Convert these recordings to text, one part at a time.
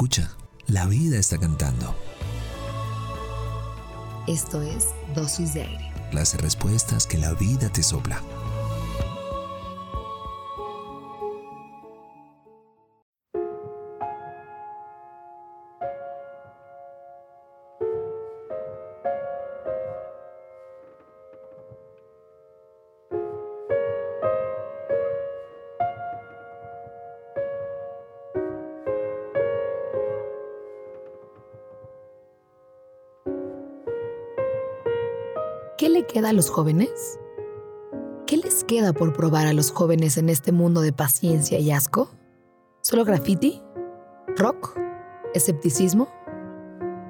escucha, la vida está cantando. Esto es Dosis de Aire. Las respuestas que la vida te sopla. ¿Qué le queda a los jóvenes? ¿Qué les queda por probar a los jóvenes en este mundo de paciencia y asco? ¿Solo graffiti? ¿Rock? ¿Escepticismo?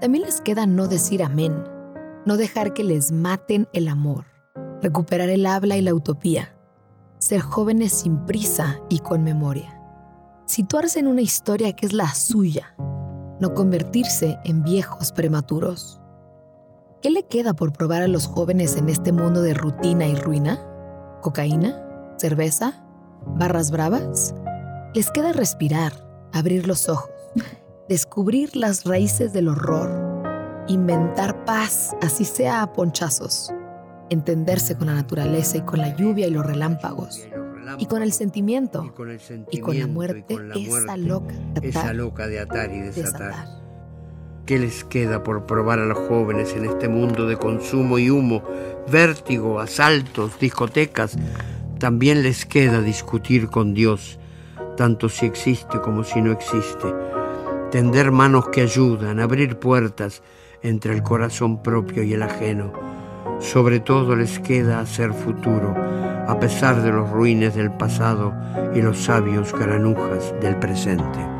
También les queda no decir amén, no dejar que les maten el amor, recuperar el habla y la utopía, ser jóvenes sin prisa y con memoria, situarse en una historia que es la suya, no convertirse en viejos prematuros. ¿Qué le queda por probar a los jóvenes en este mundo de rutina y ruina? ¿Cocaína? ¿Cerveza? ¿Barras bravas? Les queda respirar, abrir los ojos, descubrir las raíces del horror, inventar paz, así sea a ponchazos, entenderse con la naturaleza y con la lluvia y los relámpagos, y con el sentimiento, y con, el y sentimiento, con la muerte, y con la esa loca de esa atar, loca de atar y desatar. desatar. ¿Qué les queda por probar a los jóvenes en este mundo de consumo y humo, vértigo, asaltos, discotecas? También les queda discutir con Dios, tanto si existe como si no existe. Tender manos que ayudan, abrir puertas entre el corazón propio y el ajeno. Sobre todo les queda hacer futuro, a pesar de los ruines del pasado y los sabios granujas del presente.